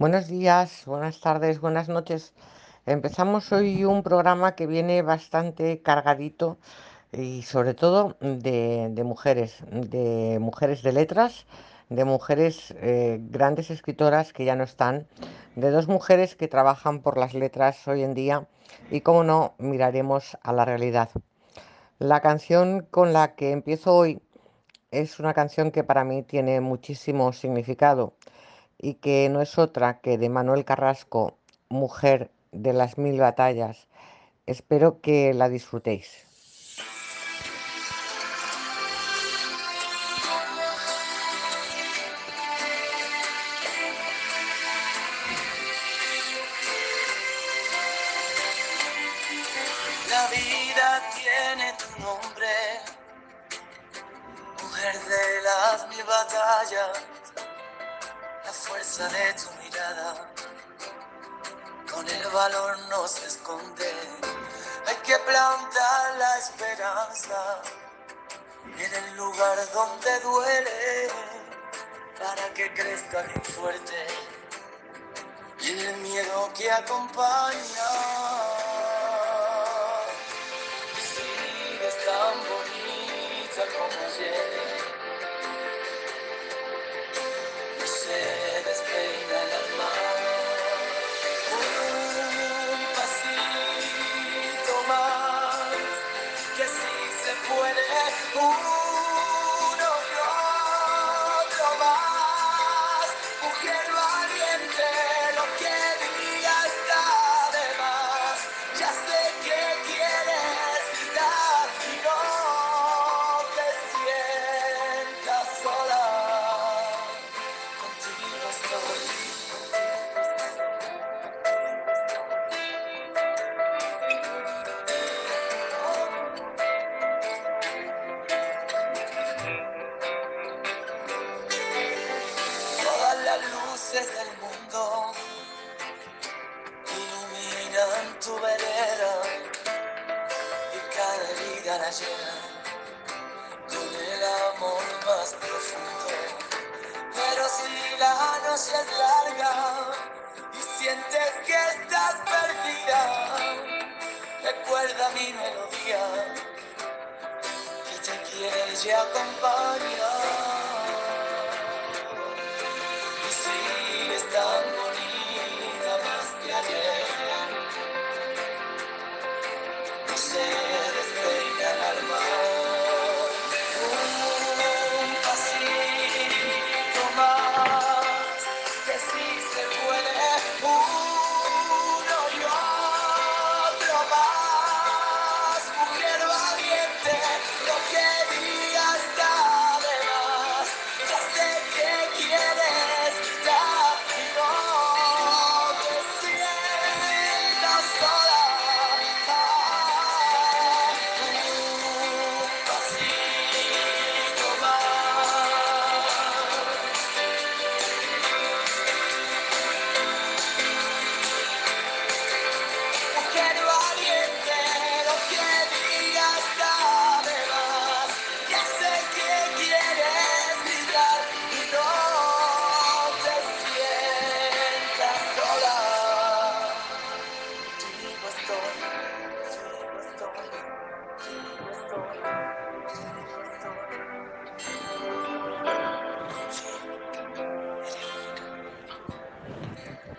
Buenos días, buenas tardes, buenas noches. Empezamos hoy un programa que viene bastante cargadito y sobre todo de, mujeres, de mujeres de letras, de mujeres eh, grandes escritoras que ya no están, de dos mujeres que trabajan por las letras hoy en día y, como no, miraremos a la realidad. La canción con la que empiezo hoy es una canción que para mí tiene muchísimo significado y que no es otra que de Manuel Carrasco, Mujer de las Mil Batallas. Espero que la disfrutéis.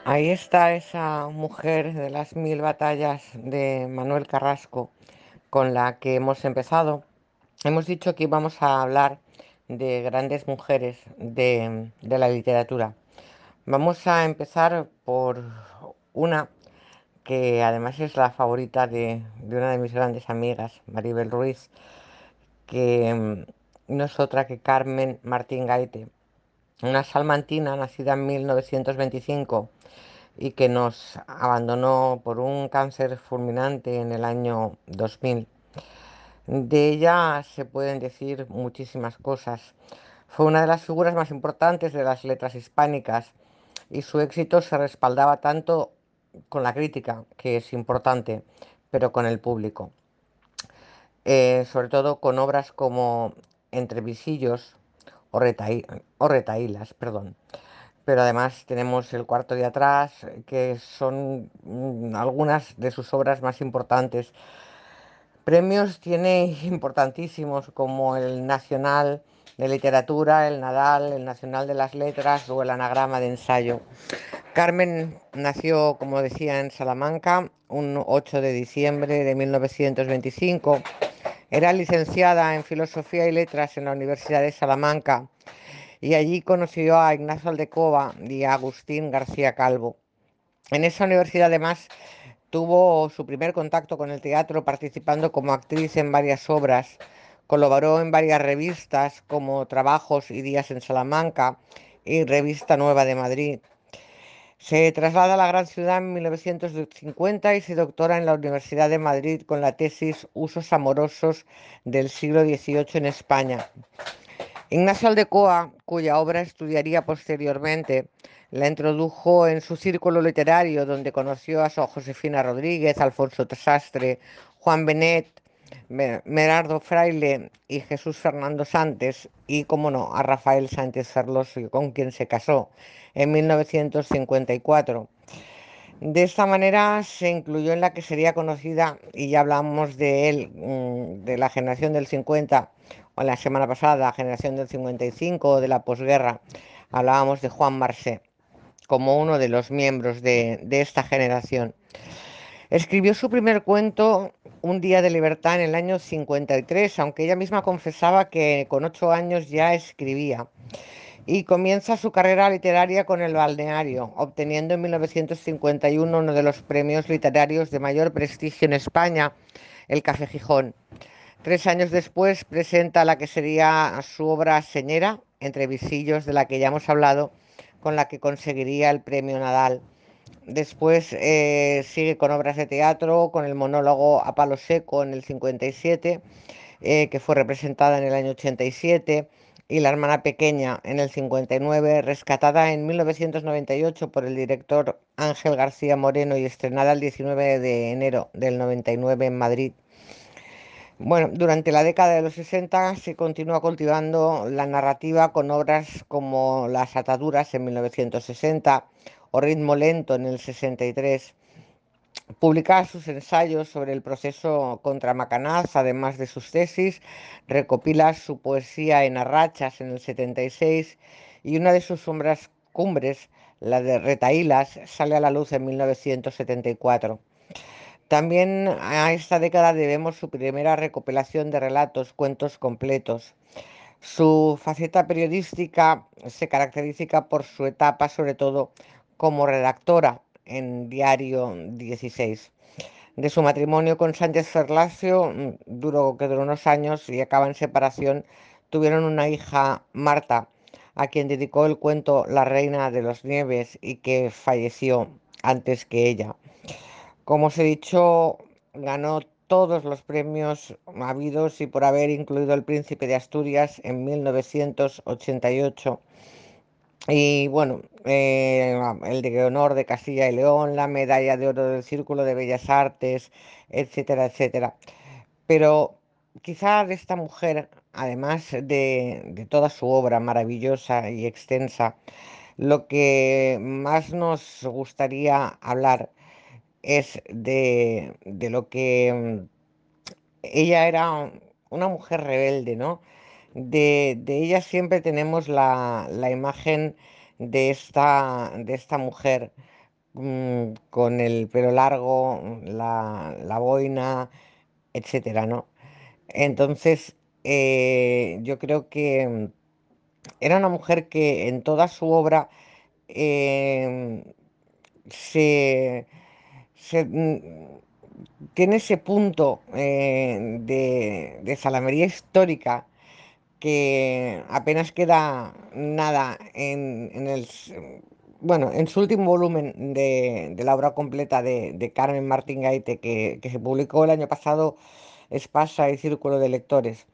Ahí está esa mujer de las mil batallas de Manuel Carrasco con la que hemos empezado. Hemos dicho que íbamos a hablar de grandes mujeres de, la literatura. Vamos a empezar por una que además es la favorita de, de una de mis grandes amigas, Maribel Ruiz, que mm, no es otra que Carmen Martín Gaite, una salmantina nacida en 1925 y que nos abandonó por un cáncer fulminante en el año 2000. De ella se pueden decir muchísimas cosas. Fue una de las figuras más importantes de las letras hispánicas y su éxito se respaldaba tanto con la crítica, que es importante, pero con el público. Eh, sobre todo con obras como Entre visillos o, o retaílas, perdón. Pero además tenemos el cuarto de atrás, que son mm, algunas de sus obras más importantes. Premios tiene importantísimos como el Nacional de Literatura, el Nadal, el Nacional de las Letras o el Anagrama de Ensayo. Carmen nació, como decía, en Salamanca un 8 de diciembre de 1925. Era licenciada en Filosofía y Letras en la Universidad de Salamanca y allí conoció a Ignacio Aldecoba y a Agustín García Calvo. En esa universidad además tuvo su primer contacto con el teatro participando como actriz en varias obras, colaboró en varias revistas como Trabajos y Días en Salamanca y Revista Nueva de Madrid. Se traslada a la gran ciudad en 1950 y se doctora en la Universidad de Madrid con la tesis Usos amorosos del siglo XVIII en España. Ignacio Aldecoa, cuya obra estudiaría posteriormente, la introdujo en su círculo literario, donde conoció a Josefina Rodríguez, Alfonso Sastre, Juan Benet, Merardo Fraile y Jesús Fernando Santos, y, como no, a Rafael Sánchez Ferlosio, con quien se casó en 1954. De esta manera se incluyó en la que sería conocida, y ya hablamos de él, mm, de la generación del 50, o la semana pasada, generación del 55 de la posguerra, hablábamos de Juan Marsé como uno de los miembros de, de esta generación. Escribió su primer cuento, Un día de libertad, en el año 53, aunque ella misma confesaba que con ocho años ya escribía. Y comienza su carrera literaria con El Balneario, obteniendo en 1951 uno de los premios literarios de mayor prestigio en España, el Café Gijón. Tres años después presenta la que sería su obra Señera, Entre visillos, de la que ya hemos hablado, con la que conseguiría el premio Nadal. Después eh, sigue con obras de teatro, con el monólogo A Palo Seco en el 57, eh, que fue representada en el año 87, y La Hermana Pequeña en el 59, rescatada en 1998 por el director Ángel García Moreno y estrenada el 19 de enero del 99 en Madrid. Bueno, durante la década de los 60 se continúa cultivando la narrativa con obras como Las ataduras en 1960 o Ritmo lento en el 63. Publica sus ensayos sobre el proceso contra Macanaz, además de sus tesis, recopila su poesía en arrachas en el 76 y una de sus sombras cumbres, la de Retaílas, sale a la luz en 1974. También a esta década debemos su primera recopilación de relatos, cuentos completos. Su faceta periodística se caracteriza por su etapa, sobre todo como redactora en Diario 16. De su matrimonio con Sánchez Ferlacio, mm, duró, que duró unos años y acaba en separación, tuvieron una hija, Marta, a quien dedicó el cuento La Reina de los Nieves y que falleció antes que ella. Como os he dicho, ganó todos los premios habidos y por haber incluido el Príncipe de Asturias en 1988. Y bueno, eh, el de honor de Castilla y León, la medalla de oro del Círculo de Bellas Artes, etcétera, etcétera. Pero quizá de esta mujer, además de, de toda su obra maravillosa y extensa, lo que más nos gustaría hablar es de, lo que mm, ella era una mujer rebelde, ¿no? De, ella siempre tenemos la, imagen de esta, de esta mujer mm, con el pelo largo, la, boina, etcétera, ¿no? Entonces, eh, yo creo que mm, era una mujer que en toda su obra em, se Mm, tiene ese punto eh, de, de, salamería histórica que apenas queda nada en, el bueno, en su último volumen de, la obra completa de, Carmen Martín Gaite, que, se publicó el año pasado, Espasa y Círculo de Lectores.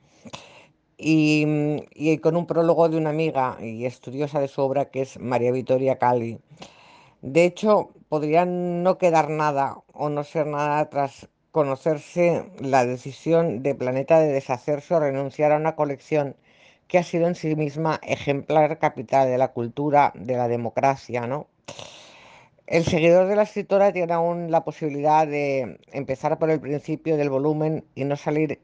Y, y, con un prólogo de una amiga y estudiosa de su obra que es María Victoria Cali. De hecho, podría no quedar nada o no ser nada tras conocerse la decisión de Planeta de deshacerse o renunciar a una colección que ha sido en sí misma ejemplar capital de la cultura, de la democracia, ¿no? El seguidor de la escritora tiene aún la posibilidad de empezar por el principio del volumen y no salir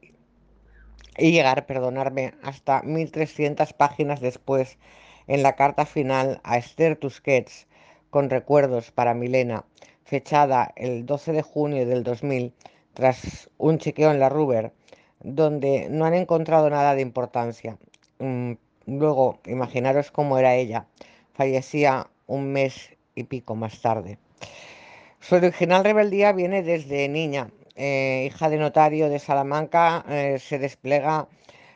y llegar, perdonarme, hasta 1300 páginas después en la carta final a Esther Tusquets con recuerdos para Milena, fechada el 12 de junio del 2000 tras un chequeo en la Ruber, donde no han encontrado nada de importancia. Mm, luego, imaginaros cómo era ella. Fallecía un mes y pico más tarde. Su original rebeldía viene desde niña. Eh, hija de notario de Salamanca, eh, se despliega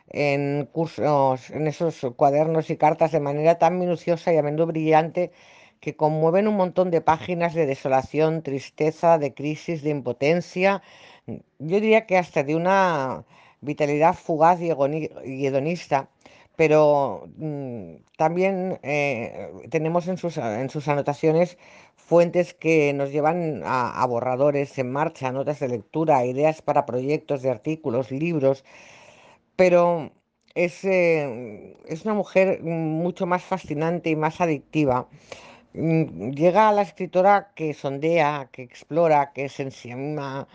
en cursos, en esos cuadernos y cartas de manera tan minuciosa y a menudo brillante que conmueven un montón de páginas de desolación, tristeza, de crisis, de impotencia, yo diría que hasta de una vitalidad fugaz y, hedonista, pero mm, también eh, tenemos en sus, anotaciones fuentes que nos llevan a, borradores en marcha, notas de lectura, ideas para proyectos de artículos, libros, pero es, eh, es una mujer mucho más fascinante y más adictiva. Mm, llega la escritora que sondea, que explora, que se ensimisma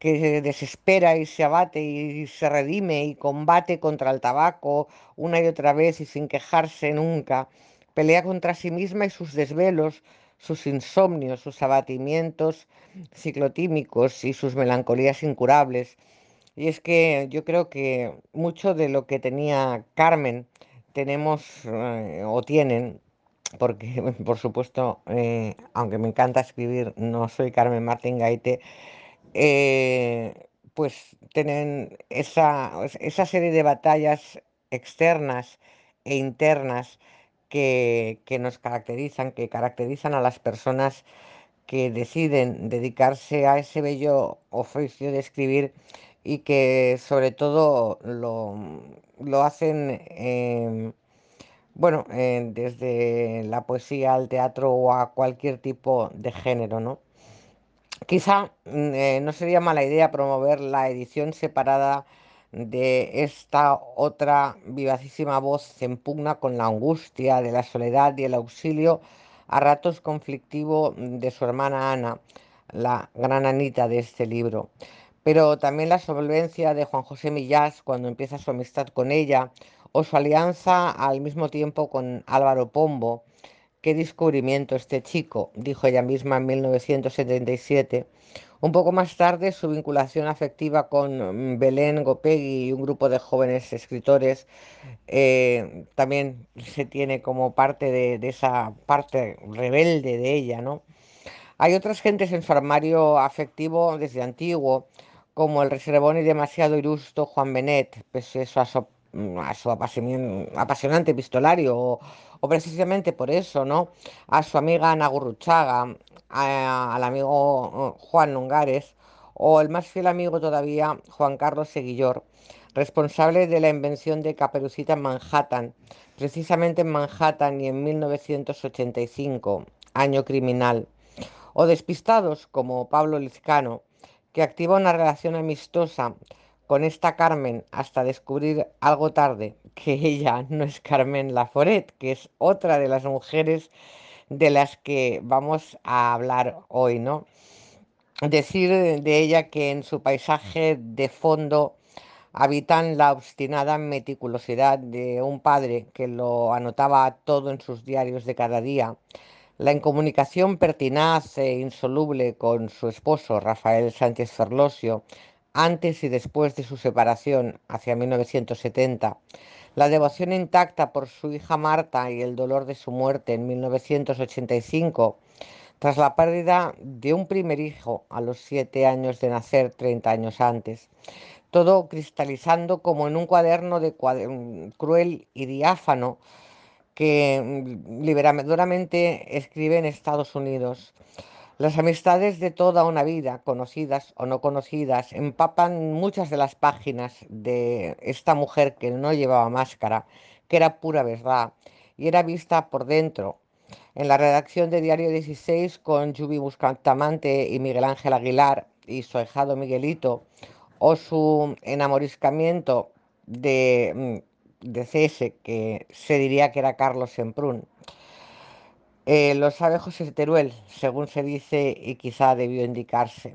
que se desespera y se abate y se redime y combate contra el tabaco una y otra vez y sin quejarse nunca, pelea contra sí misma y sus desvelos, sus insomnios, sus abatimientos ciclotímicos y sus melancolías incurables. Y es que yo creo que mucho de lo que tenía Carmen tenemos eh, o tienen, porque por supuesto, eh, aunque me encanta escribir, no soy Carmen Martín Gaite, eh, pues tienen esa, esa serie de batallas externas e internas que, que, nos caracterizan, que caracterizan a las personas que deciden dedicarse a ese bello oficio de escribir y que sobre todo lo, lo hacen, em, bueno, desde la poesía al teatro o a cualquier tipo de género, ¿no? Quizá mm, eh, no sería mala idea promover la edición separada de esta otra vivacísima voz en pugna con la angustia de la soledad y el auxilio a ratos conflictivo de su hermana Ana, la gran Anita de este libro. Pero también la solvencia de Juan José Millás cuando empieza su amistad con ella o su alianza al mismo tiempo con Álvaro Pombo Qué descubrimiento este chico, dijo ella misma en 1977. Un poco más tarde, su vinculación afectiva con mm, Belén Gopegui y un grupo de jóvenes escritores eh, también se tiene como parte de, esa parte rebelde de ella, ¿no? Hay otras gentes en su armario afectivo desde antiguo, como el reservón y demasiado ilusto Juan Benet, pese a su a su apasionante epistolario o, precisamente por eso, ¿no? A su amiga Ana Gurruchaga, al amigo uh, Juan Lungares o el más fiel amigo todavía, Juan Carlos Seguillor, responsable de la invención de Caperucita en Manhattan, precisamente en Manhattan y en 1985, año criminal, o despistados como Pablo Lizcano, que activa una relación amistosa con esta Carmen hasta descubrir algo tarde que ella no es Carmen Laforet, que es otra de las mujeres de las que vamos a hablar hoy, ¿no? Decir de ella que en su paisaje de fondo habitan la obstinada meticulosidad de un padre que lo anotaba todo en sus diarios de cada día, la incomunicación pertinaz e insoluble con su esposo Rafael Sánchez Ferlosio, antes y después de su separación hacia 1970, la devoción intacta por su hija Marta y el dolor de su muerte en 1985, tras la pérdida de un primer hijo a los siete años de nacer, 30 años antes. Todo cristalizando como en un cuaderno de cruel y diáfano que mm, liberadoramente escribe en Estados Unidos. Las amistades de toda una vida, conocidas o no conocidas, empapan muchas de las páginas de esta mujer que no llevaba máscara, que era pura verdad y era vista por dentro. En la redacción de Diario 16 con Yubi Buscantamante y Miguel Ángel Aguilar y su ahijado Miguelito, o su enamoriscamiento de mm, de CS, que se diría que era Carlos Semprún. Eh, lo sabe José Teruel, según se dice y quizá debió indicarse.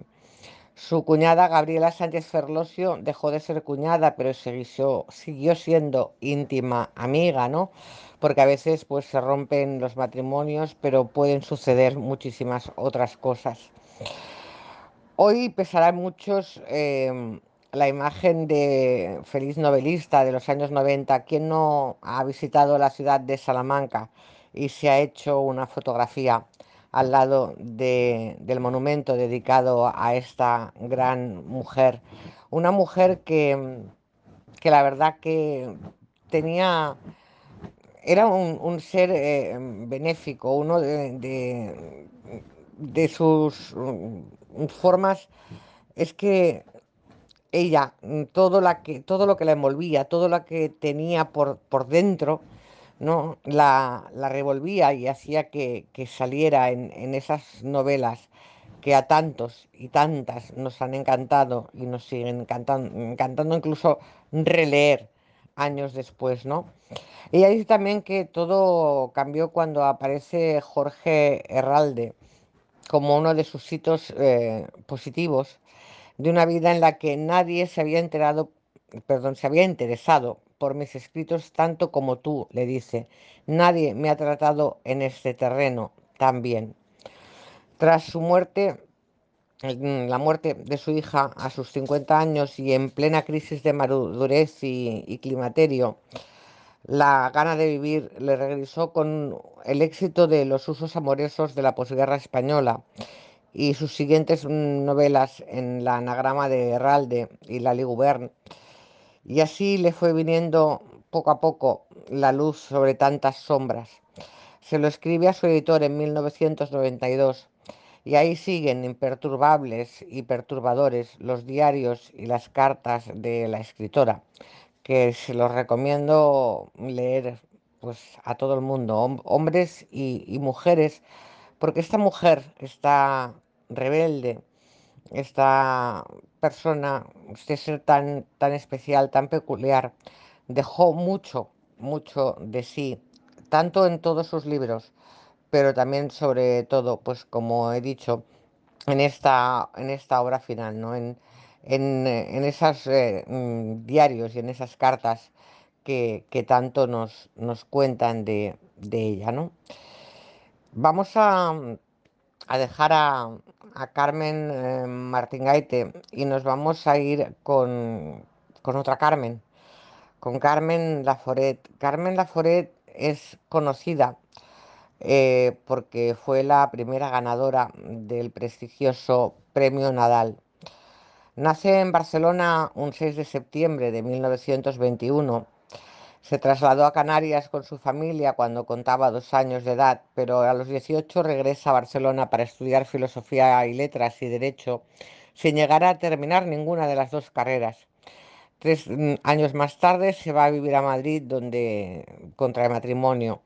Su cuñada Gabriela Sánchez Ferlosio dejó de ser cuñada, pero siguió, siguió siendo íntima amiga, ¿no? Porque a veces pues se rompen los matrimonios, pero pueden suceder muchísimas otras cosas. Hoy pesará muchos em, la imagen de feliz novelista de los años 90. ¿Quién no ha visitado la ciudad de Salamanca y se ha hecho una fotografía al lado de- del monumento dedicado a esta gran mujer? Una mujer que, que la verdad que tenía, era un, un ser eh, benéfico, uno de, de- de sus mm, formas es que ella, mm, todo, la que, todo lo que la envolvía, todo lo que tenía por, por dentro, ¿no? La, la revolvía y hacía que, que saliera en, en esas novelas que a tantos y tantas nos han encantado y nos siguen encantando, encantando incluso releer años después, ¿no? Ella dice también que todo cambió cuando aparece Jorge Herralde como uno de sus hitos eh, positivos de una vida en la que nadie se había enterado, perdón, se había interesado por mis escritos tanto como tú, le dice. Nadie me ha tratado en este terreno tan bien. Tras su muerte, mm, la muerte de su hija a sus 50 años y en plena crisis de madurez y, climaterio, la gana de vivir le regresó con el éxito de los usos amorosos de la posguerra española y sus siguientes mm, novelas en la anagrama de Herralde y Lali Gubern. Y así le fue viniendo poco a poco la luz sobre tantas sombras. Se lo escribe a su editor en 1992 y ahí siguen imperturbables y perturbadores los diarios y las cartas de la escritora, que se los recomiendo leer pues a todo el mundo, hom- hombres y, mujeres, porque esta mujer está rebelde, esta persona, este ser tan, tan especial, tan peculiar, dejó mucho, mucho de sí, tanto en todos sus libros, pero también sobre todo, pues como he dicho, en esta, en esta obra final, ¿no? En, en, eh, en esos diarios y en esas cartas que, que tanto nos, nos cuentan de, de ella, ¿no? Vamos a, a dejar a, a Carmen eh, Martín y nos vamos a ir con, con otra Carmen, con Carmen Laforet. Carmen Laforet es conocida eh, porque fue la primera ganadora del prestigioso Premio Nadal. Nace en Barcelona un 6 de septiembre de 1921 se trasladó a Canarias con su familia cuando contaba dos años de edad, pero a los 18 regresa a Barcelona para estudiar filosofía y letras y derecho, sin llegar a terminar ninguna de las dos carreras. Tres mm, años más tarde se va a vivir a Madrid, donde contrae matrimonio.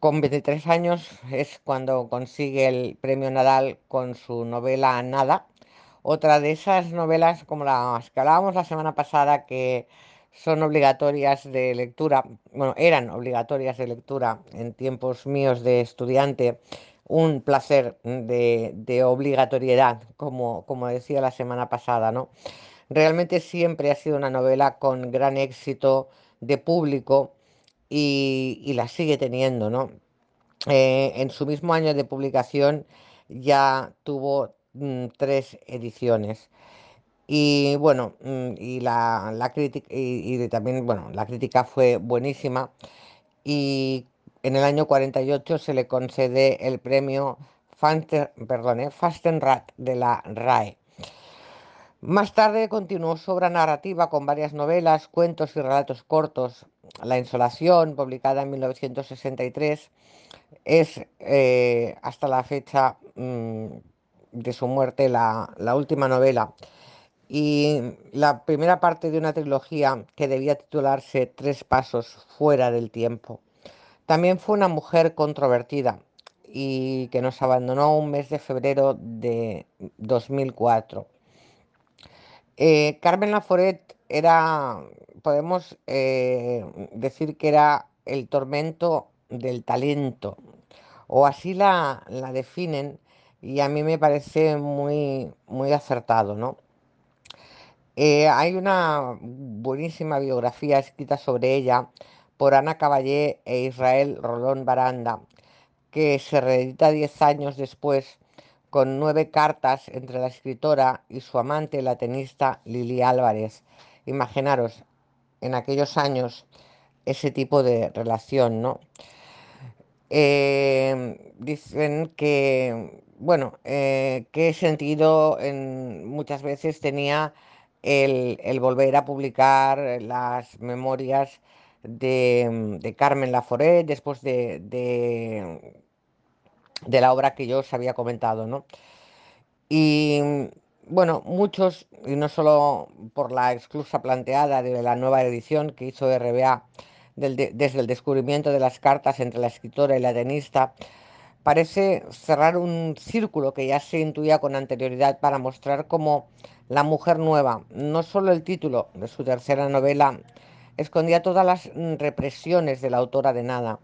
Con 23 años es cuando consigue el premio Nadal con su novela Nada, otra de esas novelas como las que hablábamos la semana pasada que son obligatorias de lectura, bueno, eran obligatorias de lectura en tiempos míos de estudiante, un placer de, de obligatoriedad, como, como decía la semana pasada, ¿no? Realmente siempre ha sido una novela con gran éxito de público y, y la sigue teniendo, ¿no? Eh, en su mismo año de publicación ya tuvo mm, tres ediciones. Y bueno, mm, y la, la crítica, y, también, bueno, la crítica fue buenísima. Y en el año 48 se le concede el premio Fanter, eh, Fastenrat de la RAE. Más tarde continuó su obra narrativa con varias novelas, cuentos y relatos cortos. La Insolación, publicada en 1963, es eh, hasta la fecha mm, de su muerte la, la última novela y la primera parte de una trilogía que debía titularse Tres Pasos fuera del tiempo. También fue una mujer controvertida y que nos abandonó un mes de febrero de 2004. Eh, Carmen Laforet era podemos eh, decir que era el tormento del talento, o así la, la definen, y a mí me parece muy, muy acertado, ¿no? Eh, hay una buenísima biografía escrita sobre ella por Ana Caballé e Israel Rolón Baranda, que se reedita diez años después con nueve cartas entre la escritora y su amante, la tenista Lili Álvarez. Imaginaros, en aquellos años, ese tipo de relación, ¿no? Eh, dicen que, bueno, eh, qué sentido en, muchas veces tenía el, volver a publicar las memorias de, de Carmen Laforet después de, de, de la obra que yo os había comentado, ¿no? Y bueno, muchos, y no solo por la exclusa planteada de la nueva edición que hizo RBA desde el descubrimiento de las cartas entre la escritora y la tenista, parece cerrar un círculo que ya se intuía con anterioridad para mostrar cómo la mujer nueva, no solo el título de su tercera novela, escondía todas las mm, represiones de la autora de nada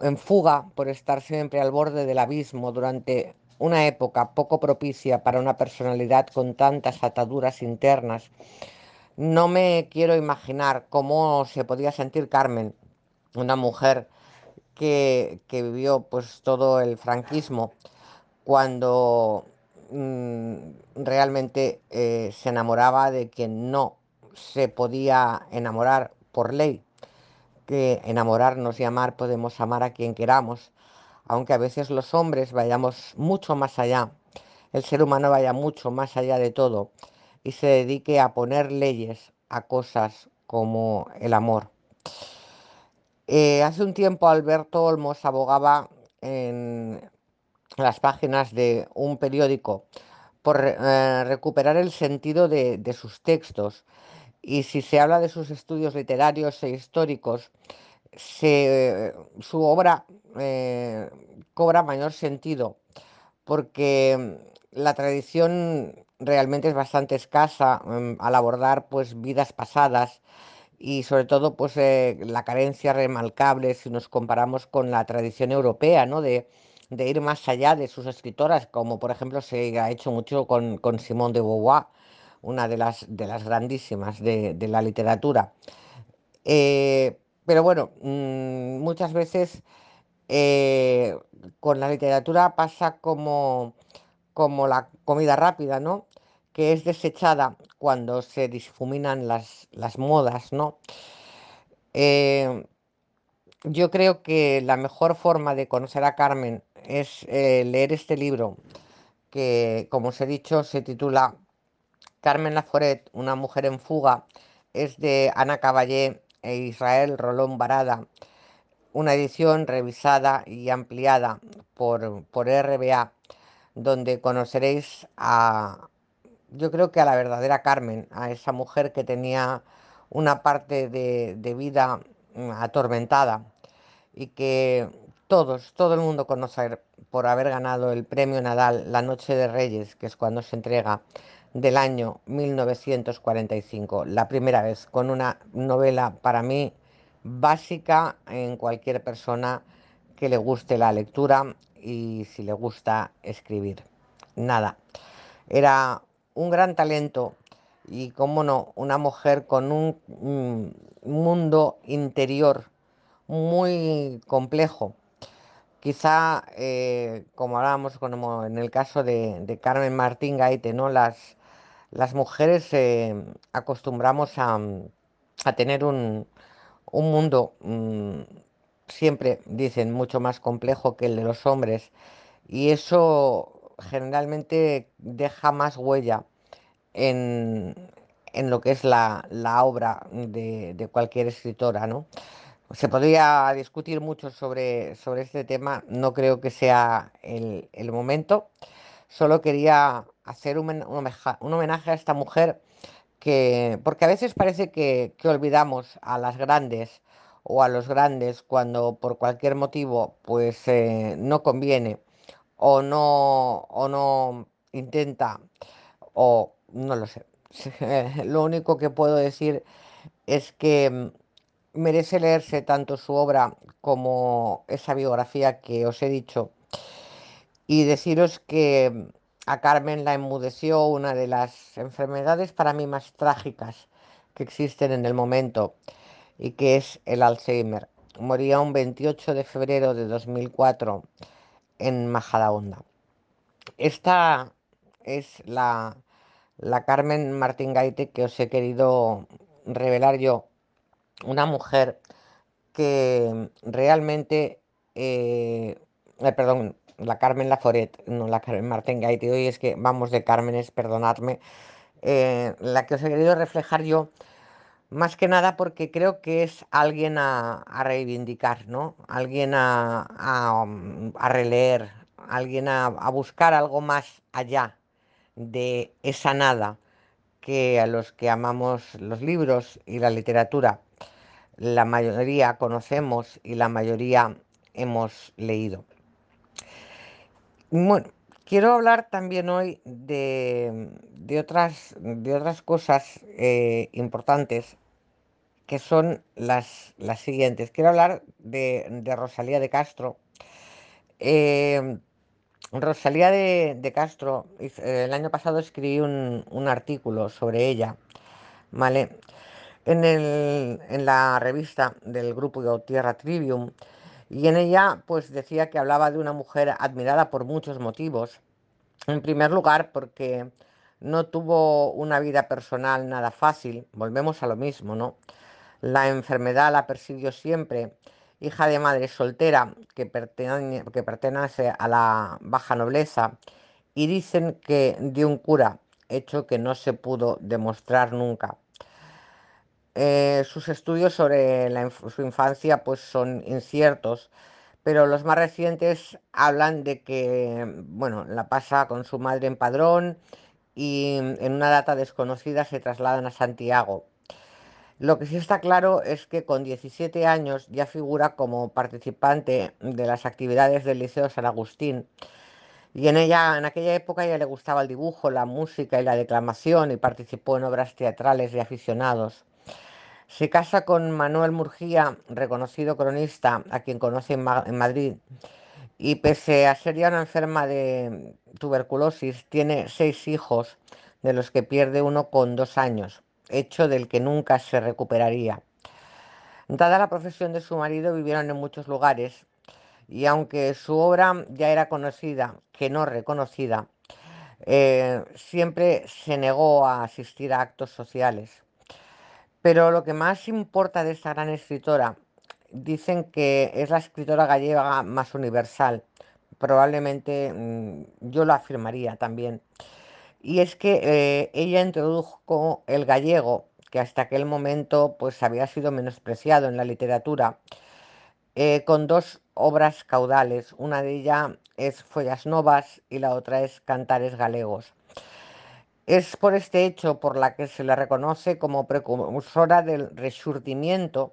en fuga por estar siempre al borde del abismo durante una época poco propicia para una personalidad con tantas ataduras internas. No me quiero imaginar cómo se podía sentir Carmen, una mujer que, vivió pues todo el franquismo, cuando realmente eh, se enamoraba de quien no se podía enamorar por ley que enamorarnos y amar podemos amar a quien queramos, aunque a veces los hombres vayamos mucho más allá, el ser humano vaya mucho más allá de todo y se dedique a poner leyes a cosas como el amor. Eh, hace un tiempo Alberto Olmos abogaba en las páginas de un periódico por eh, recuperar el sentido de, sus textos y si se habla de sus estudios literarios e históricos, se, su obra eh, cobra mayor sentido porque la tradición realmente es bastante escasa mm, al abordar pues vidas pasadas y sobre todo pues eh, la carencia remarcable si nos comparamos con la tradición europea, ¿no? De, de ir más allá de sus escritoras, como por ejemplo se ha hecho mucho con, con de Beauvoir, una de las, de las grandísimas de, de la literatura. Eh, pero bueno, mm, muchas veces eh, con la literatura pasa como, como la comida rápida, ¿no? Que es desechada cuando se difuminan las, las modas, ¿no? Eh, yo creo que la mejor forma de conocer a Carmen es eh, leer este libro, que como os he dicho se titula Carmen Laforet, una mujer en fuga, es de Ana Caballé e Israel Rolón Barada una edición revisada y ampliada por, por RBA, donde conoceréis a, yo creo que a la verdadera Carmen, a esa mujer que tenía una parte de, de vida atormentada y que todos, todo el mundo conoce por haber ganado el premio Nadal La Noche de Reyes, que es cuando se entrega del año 1945, la primera vez con una novela para mí básica en cualquier persona que le guste la lectura y si le gusta escribir. Nada, era un gran talento y, como no, una mujer con un mm, mundo interior muy complejo. Quizá, eh, como hablábamos, como en el caso de, Carmen Martín Gaite, ¿no? Las, las mujeres eh, acostumbramos a, a tener un, un mundo, mm, siempre dicen, mucho más complejo que el de los hombres. Y eso generalmente deja más huella en, en lo que es la, la obra de, de cualquier escritora, ¿no? Se podría discutir mucho sobre, sobre este tema, no creo que sea el, el momento. Solo quería hacer un, men- un homenaje un homenaje a esta mujer que, porque a veces parece que, que olvidamos a las grandes o a los grandes cuando por cualquier motivo pues eh, no conviene o no, o no intenta o no lo sé. Lo único que puedo decir es que mm, merece leerse tanto su obra como esa biografía que os he dicho y deciros que mm, a Carmen la enmudeció una de las enfermedades para mí más trágicas que existen en el momento y que es el Alzheimer. Moría un 28 de febrero de 2004 en Majadahonda. Esta es la, la Carmen Martín Gaite que os he querido revelar yo, una mujer que realmente, eh, perdón, la Carmen Laforet, no la Carmen Martín Gaite, hoy es que vamos de Cármenes, perdonadme, eh, la que os he querido reflejar yo, más que nada porque creo que es alguien a, reivindicar, ¿no? Alguien a, a, releer, alguien a buscar algo más allá de esa nada que a los que amamos los libros y la literatura, la mayoría conocemos y la mayoría hemos leído. Bueno, quiero hablar también hoy de, de otras, de otras cosas eh, importantes que son las, las siguientes. Quiero hablar de, de Rosalía de Castro. Eh, Rosalía de, de Castro, eh, el año pasado escribí un, un artículo sobre ella, ¿vale? En la revista del grupo Tierra Trivium, y en ella pues decía que hablaba de una mujer admirada por muchos motivos. En primer lugar, porque no tuvo una vida personal nada fácil, volvemos a lo mismo, ¿no? La enfermedad la persiguió siempre, hija de madre soltera que pertenece a la baja nobleza, y dicen que de un cura, hecho que no se pudo demostrar nunca. Eh, sus estudios sobre la su infancia pues son inciertos, pero los más recientes hablan de que, bueno, la pasa con su madre en Padrón y en una data desconocida se trasladan a Santiago. Lo que sí está claro es que con 17 años ya figura como participante de las actividades del Liceo San Agustín y en ella, en aquella época, a ella le gustaba el dibujo, la música y la declamación y participó en obras teatrales de aficionados. Se casa con Manuel Murguía, reconocido cronista, a quien conoce en Madrid, y pese a ser ya una enferma de tuberculosis, tiene seis hijos, de los que pierde uno con dos años, hecho del que nunca se recuperaría. Dada la profesión de su marido, vivieron en muchos lugares, y aunque su obra ya era conocida, que no reconocida, eh, siempre se negó a asistir a actos sociales. Pero lo que más importa de esta gran escritora, dicen que es la escritora gallega más universal. Probablemente mm, yo lo afirmaría también. Y es que eh, ella introdujo el gallego, que hasta aquel momento pues había sido menospreciado en la literatura, eh, con dos obras caudales. Una de ellas es Follas Novas y la otra es Cantares Galegos. Es por este hecho por la que se le reconoce como precursora del Resurgimiento,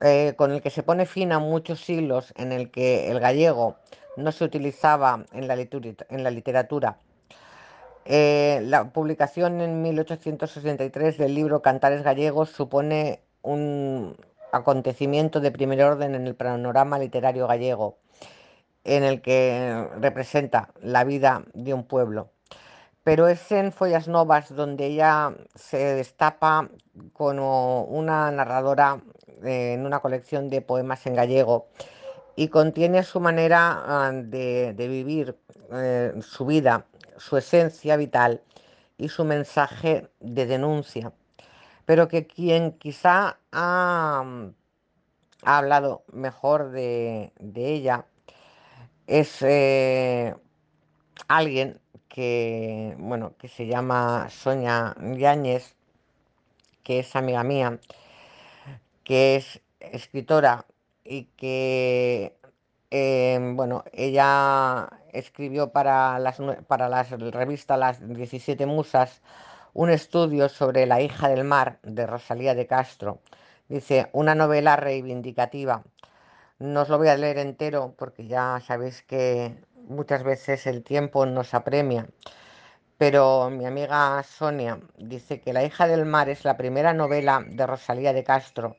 eh, con el que se pone fin a muchos siglos en el que el gallego no se utilizaba en la, la literatura. Eh, la publicación en 1863 del libro Cantares Gallegos supone un acontecimiento de primer orden en el panorama literario gallego, en el que representa la vida de un pueblo pero es en Follas Novas donde ella se destapa como una narradora eh, en una colección de poemas en gallego y contiene su manera ah, de, vivir eh, su vida, su esencia vital y su mensaje de denuncia. Pero que quien quizá ha, ha hablado mejor de, de ella es eh, alguien que, bueno, que se llama Sonia Yáñez, que es amiga mía, que es escritora y que, eh, bueno, ella escribió para las, para las revista Las 17 Musas un estudio sobre La hija del mar de Rosalía de Castro. Dice, una novela reivindicativa. No os lo voy a leer entero porque ya sabéis que muchas veces el tiempo nos apremia Pero mi amiga Sonia dice que La hija del mar es la primera novela de Rosalía de Castro,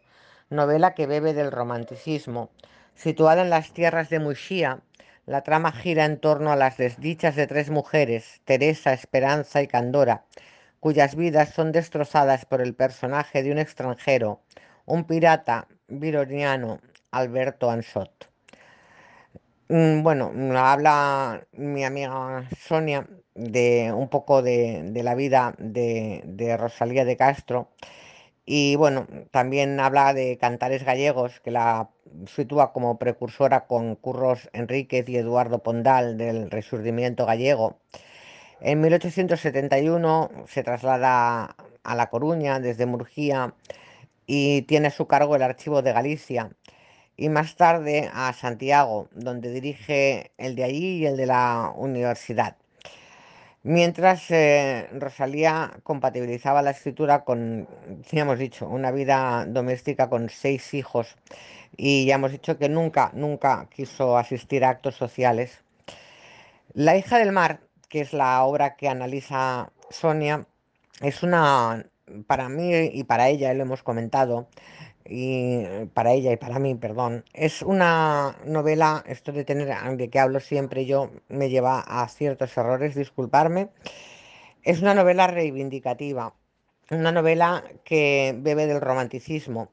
novela que bebe del romanticismo. Situada en las tierras de Muxía, la trama gira en torno a las desdichas de tres mujeres, Teresa, Esperanza y Candora, cuyas vidas son destrozadas por el personaje de un extranjero, un pirata vironiano, Alberto Ansot. Mm, Bueno, mm, habla mi amiga Sonia de un poco de, la vida de, de Rosalía de Castro y bueno, también habla de cantares gallegos que la sitúa como precursora con Curros Enríquez y Eduardo Pondal del Resurgimiento gallego. En 1871 se traslada a La Coruña desde Murgía y tiene a su cargo el Archivo de Galicia y más tarde a Santiago, donde dirige el de allí y el de la universidad. Mientras eh, Rosalía compatibilizaba la escritura con, ya hemos dicho, una vida doméstica con seis hijos y ya hemos dicho que nunca, nunca quiso asistir a actos sociales. La hija del mar, que es la obra que analiza Sonia, es una, para mí y para ella, lo hemos comentado, y para ella y para mí, perdón, es una novela, esto de tener, de que hablo siempre yo, me lleva a ciertos errores, disculparme. Es una novela reivindicativa, una novela que bebe del romanticismo.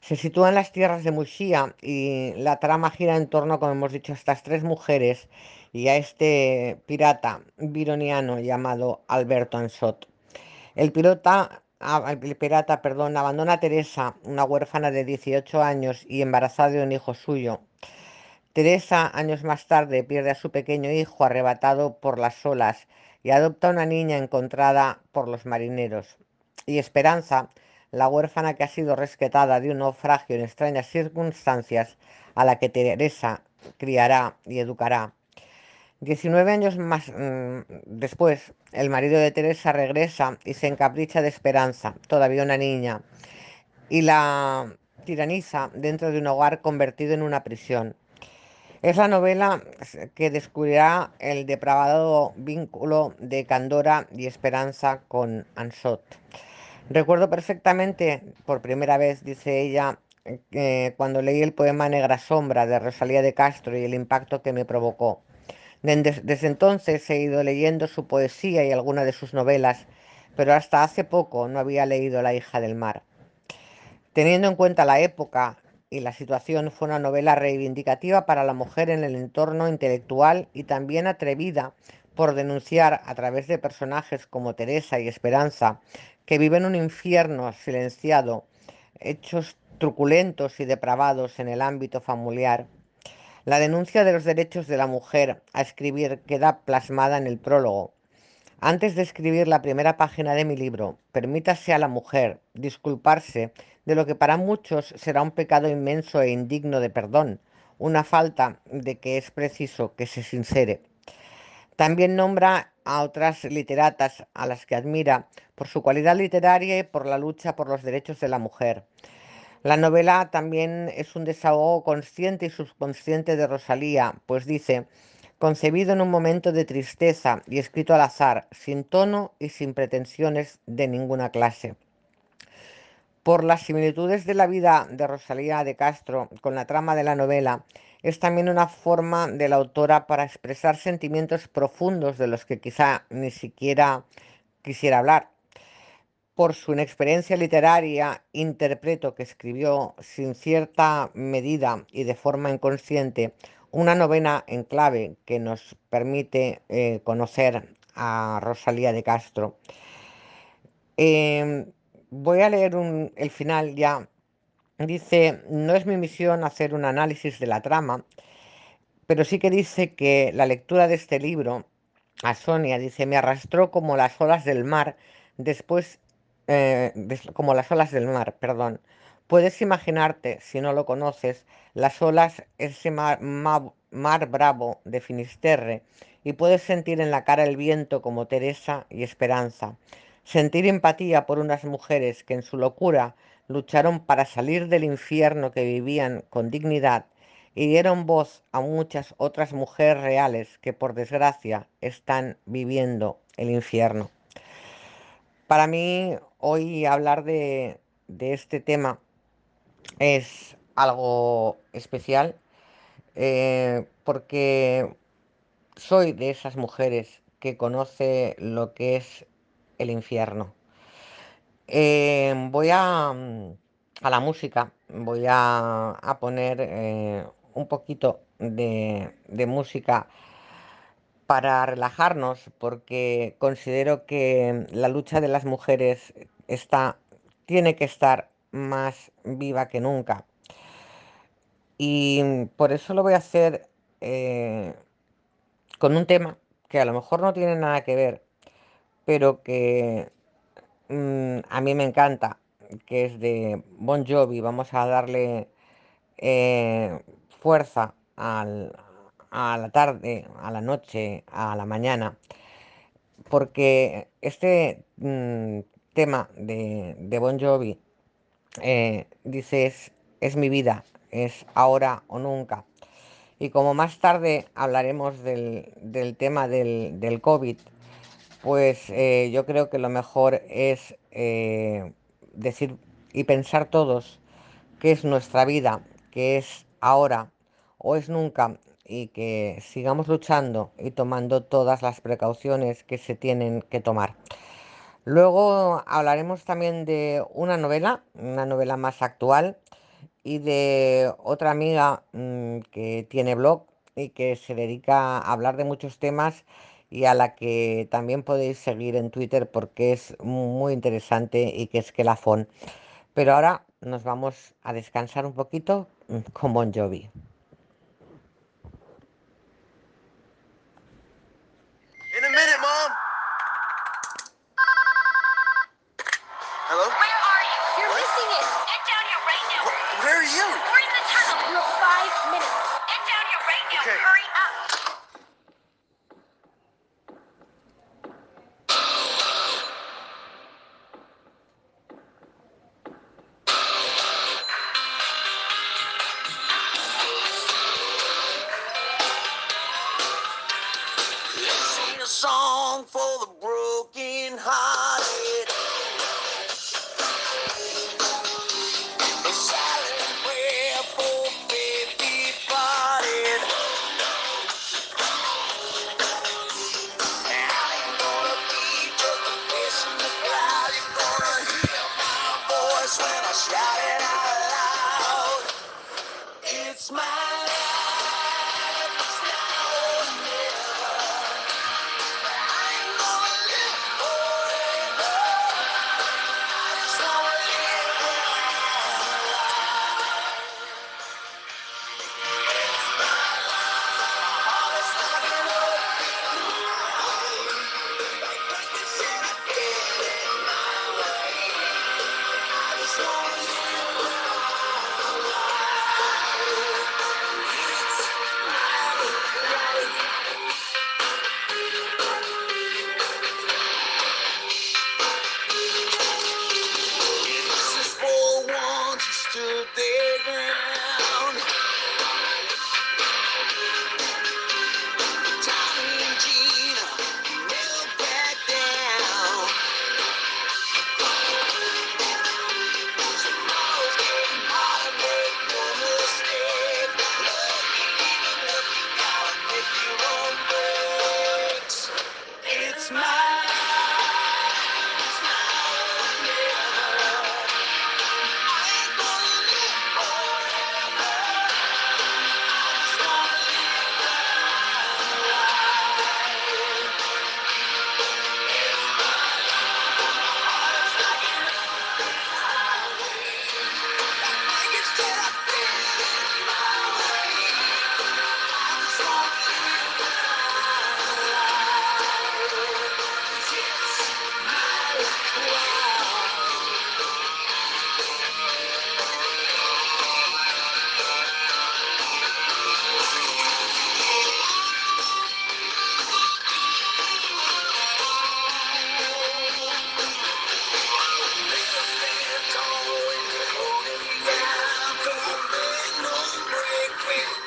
Se sitúa en las tierras de Muxía y la trama gira en torno, como hemos dicho, a estas tres mujeres y a este pirata vironiano llamado Alberto Ansot. El pirata, ah, pirata, perdón, abandona a Teresa, una huérfana de 18 años y embarazada de un hijo suyo. Teresa, años más tarde, pierde a su pequeño hijo arrebatado por las olas y adopta a una niña encontrada por los marineros. Y Esperanza, la huérfana que ha sido rescatada de un naufragio en extrañas circunstancias, a la que Teresa criará y educará. 19 años más mm, después, el marido de Teresa regresa y se encapricha de Esperanza, todavía una niña, y la tiraniza dentro de un hogar convertido en una prisión. Es la novela que descubrirá el depravado vínculo de Candora y Esperanza con Ansot. Recuerdo perfectamente, por primera vez, dice ella, eh, cuando leí el poema Negra Sombra de Rosalía de Castro y el impacto que me provocó. Desde, entonces he ido leyendo su poesía y algunas de sus novelas, pero hasta hace poco no había leído La hija del mar. Teniendo en cuenta la época y la situación, fue una novela reivindicativa para la mujer en el entorno intelectual y también atrevida por denunciar a través de personajes como Teresa y Esperanza, que viven un infierno silenciado, hechos truculentos y depravados en el ámbito familiar. La denuncia de los derechos de la mujer a escribir queda plasmada en el prólogo. Antes de escribir la primera página de mi libro, permítase a la mujer disculparse de lo que para muchos será un pecado inmenso e indigno de perdón, una falta de que es preciso que se sincere. También nombra a otras literatas a las que admira por su cualidad literaria y por la lucha por los derechos de la mujer. La novela también es un desahogo consciente y subconsciente de Rosalía, pues dice, concebido en un momento de tristeza y escrito al azar, sin tono y sin pretensiones de ninguna clase. Por las similitudes de la vida de Rosalía de Castro con la trama de la novela, es también una forma de la autora para expresar sentimientos profundos de los que quizá ni siquiera quisiera hablar. Por su inexperiencia literaria, interpreto que escribió sin cierta medida y de forma inconsciente una novena en clave que nos permite eh, conocer a Rosalía de Castro. Eh, voy a leer el final ya. Dice, no es mi misión hacer un análisis de la trama, pero sí que dice que la lectura de este libro, a Sonia, dice, me arrastró como las olas del mar, después, eh, como las olas del mar, perdón. Puedes imaginarte, si no lo conoces, las olas, ese mar, mar, mar bravo de Finisterre, y puedes sentir en la cara el viento como Teresa y Esperanza. Sentir empatía por unas mujeres que en su locura lucharon para salir del infierno que vivían con dignidad y dieron voz a muchas otras mujeres reales que por desgracia están viviendo el infierno. Para mí hoy hablar de, este tema es algo especial eh, porque soy de esas mujeres que conoce lo que es el infierno. Eh, voy a, mm, a la música, voy a, a poner eh, un poquito de, de música para relajarnos, porque considero que la lucha de las mujeres está, tiene que estar más viva que nunca. Y por eso lo voy a hacer eh, con un tema que a lo mejor no tiene nada que ver, pero que mm, a mí me encanta, que es de Bon Jovi. Vamos a darle eh, fuerza al- a la tarde, a la noche, a la mañana, porque este mm, tema de, Bon Jovi eh, dice es, mi vida, es ahora o nunca. Y como más tarde hablaremos del, tema del, COVID, pues eh, yo creo que lo mejor es eh, decir y pensar todos que es nuestra vida, que es ahora o es nunca, y que sigamos luchando y tomando todas las precauciones que se tienen que tomar. Luego hablaremos también de una novela, una novela más actual, y de otra amiga mm, que tiene blog y que se dedica a hablar de muchos temas y a la que también podéis seguir en Twitter porque es muy interesante y que es Kelafón. Pero ahora nos vamos a descansar un poquito mm, con Bon Jovi.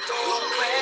Don't doorway.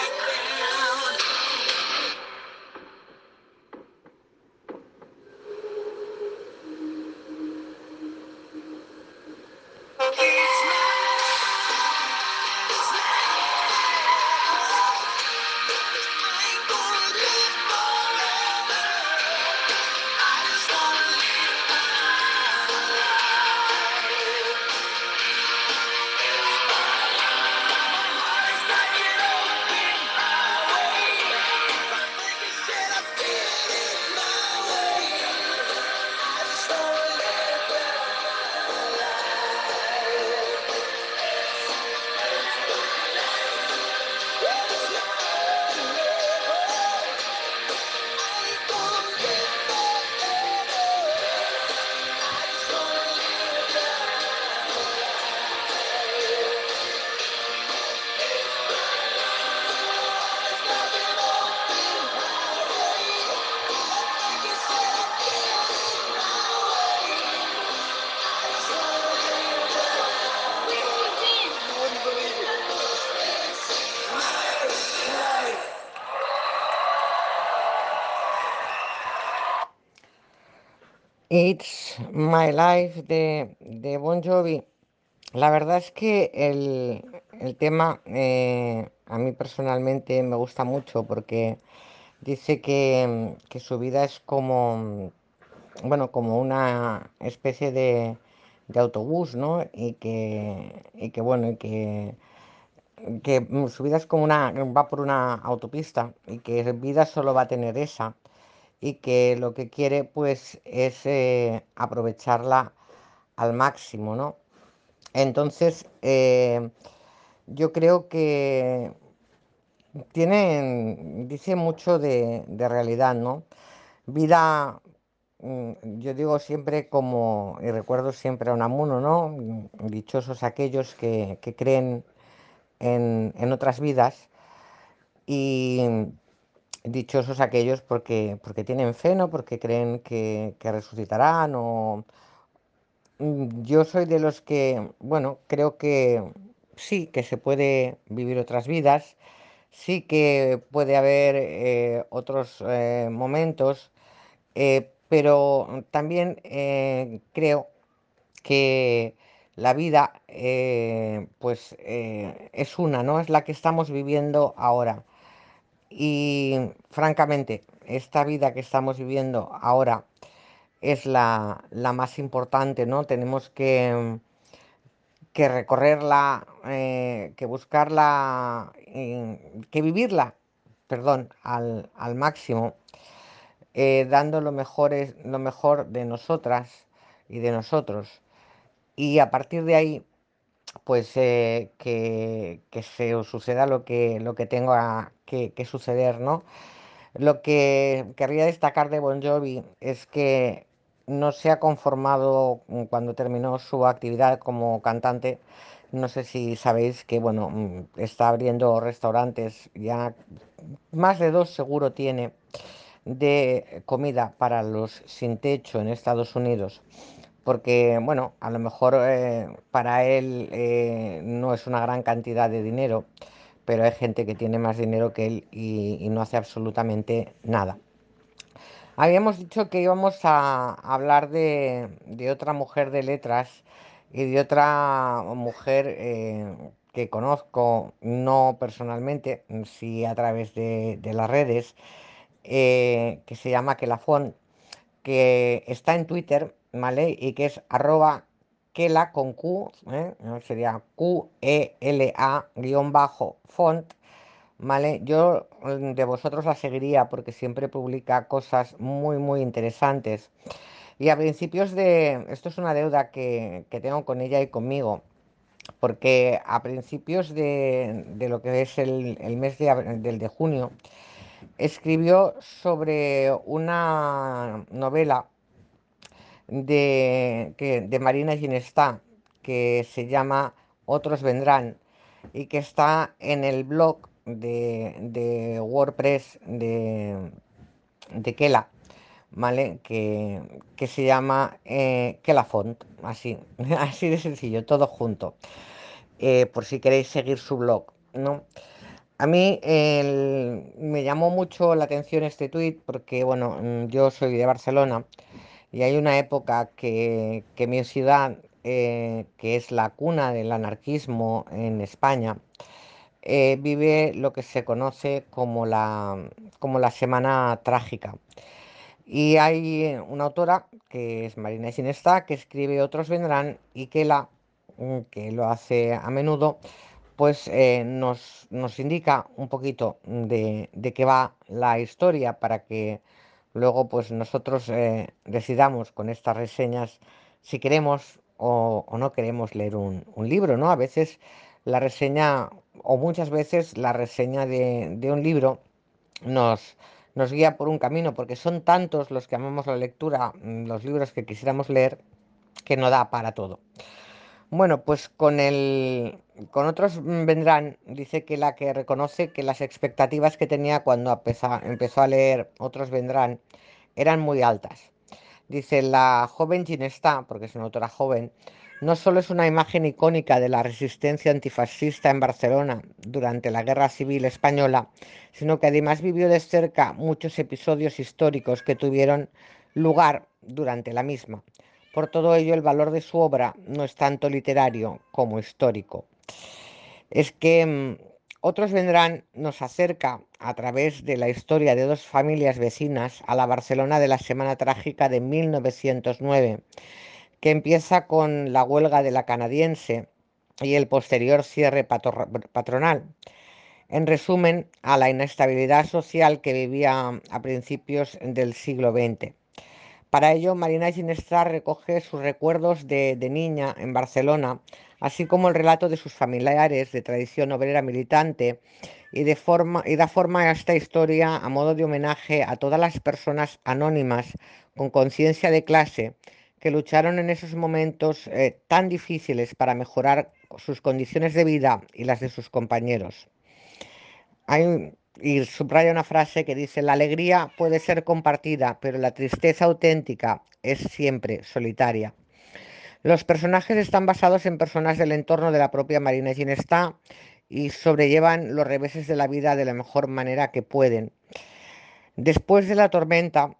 It's My Life de, de Bon Jovi. La verdad es que el, el tema eh, a mí personalmente me gusta mucho porque dice que, que su vida es como, bueno, como una especie de, de autobús, ¿no? Y que, y que bueno, y que, que su vida es como una, va por una autopista y que vida solo va a tener esa y que lo que quiere pues es eh, aprovecharla al máximo, ¿no? Entonces, eh, yo creo que tienen, dice mucho de, de realidad, ¿no? Vida, mm, yo digo siempre como, y recuerdo siempre a Unamuno, ¿no? Dichosos aquellos que, que creen en, en otras vidas y dichosos aquellos porque, porque tienen fe, ¿no? Porque creen que, resucitarán o... Mm, Yo soy de los que, bueno, creo que sí, que se puede vivir otras vidas, sí que puede haber eh, otros eh, momentos, eh, pero también creo que la vida, pues, es una, ¿no? Es la que estamos viviendo ahora. Y francamente, esta vida que estamos viviendo ahora es la, la más importante, ¿no? Tenemos que, que recorrerla, eh, que buscarla, que vivirla, perdón, al, al máximo, eh, dando lo lo mejor de nosotras y de nosotros. Y a partir de ahí, pues eh, que, que se os suceda lo que, lo que tenga que, suceder, ¿no? Lo que querría destacar de Bon Jovi es que no se ha conformado mm, cuando terminó su actividad como cantante. No sé si sabéis que, bueno, mm, está abriendo restaurantes, ya más de dos seguro tiene, de comida para los sin techo en Estados Unidos. Porque, bueno, a lo mejor eh, para él eh, no es una gran cantidad de dinero, pero hay gente que tiene más dinero que él y, no hace absolutamente nada. Habíamos dicho que íbamos a hablar de, otra mujer de letras y de otra mujer eh, que conozco, no personalmente, sí a través de, de las redes, que se llama Quelafont, que está en Twitter, ¿vale? Y que es arroba Kela con Q, ¿eh? Sería Q-E-L-A guion bajo font Vale, yo mm, de vosotros la seguiría porque siempre publica cosas muy, muy interesantes. Y a principios de, esto es una deuda que, que tengo con ella y conmigo, porque a principios de, de lo que es el, el mes de, del de junio, escribió sobre una novela de, que, de Marina Ginestá que se llama Otros vendrán y que está en el blog de, de WordPress de, de Kela, ¿vale? Que, que se llama eh, Kelafont, así, así de sencillo, todo junto, eh, por si queréis seguir su blog, ¿no? A mí me llamó mucho la atención este tuit porque, bueno, yo soy de Barcelona y hay una época que, que mi ciudad, eh, que es la cuna del anarquismo en España, eh, vive lo que se conoce como la, como la Semana Trágica. Y hay una autora, que es Marina Sinestá, que escribe Otros vendrán y que la, mm, que lo hace a menudo, pues eh, nos, nos indica un poquito de, de qué va la historia para que luego pues nosotros eh, decidamos con estas reseñas si queremos o, o no queremos leer un, un libro, ¿no? A veces la reseña, o muchas veces la reseña de, de un libro nos, nos guía por un camino, porque son tantos los que amamos la lectura, mm, los libros que quisiéramos leer, que no da para todo. Bueno, pues con el, con otros mm, vendrán, dice que la que reconoce que las expectativas que tenía cuando empezó, empezó a leer otros vendrán eran muy altas. Dice, la joven Ginestá, porque es una autora joven, no solo es una imagen icónica de la resistencia antifascista en Barcelona durante la Guerra Civil Española, sino que además vivió de cerca muchos episodios históricos que tuvieron lugar durante la misma. Por todo ello, el valor de su obra no es tanto literario como histórico. Es que mm, otros vendrán nos acerca a través de la historia de dos familias vecinas a la Barcelona de la Semana Trágica de 1909, que empieza con la huelga de la canadiense y el posterior cierre patronal. En resumen, a la inestabilidad social que vivía a principios del siglo XX. Para ello, Marina Ginestra recoge sus recuerdos de, niña en Barcelona, así como el relato de sus familiares de tradición obrera militante y, de da forma a esta historia a modo de homenaje a todas las personas anónimas con conciencia de clase que lucharon en esos momentos eh, tan difíciles para mejorar sus condiciones de vida y las de sus compañeros. Y subraya una frase que dice, la alegría puede ser compartida, pero la tristeza auténtica es siempre solitaria. Los personajes están basados en personas del entorno de la propia Marina Ginestá y sobrellevan los reveses de la vida de la mejor manera que pueden. Después de la tormenta,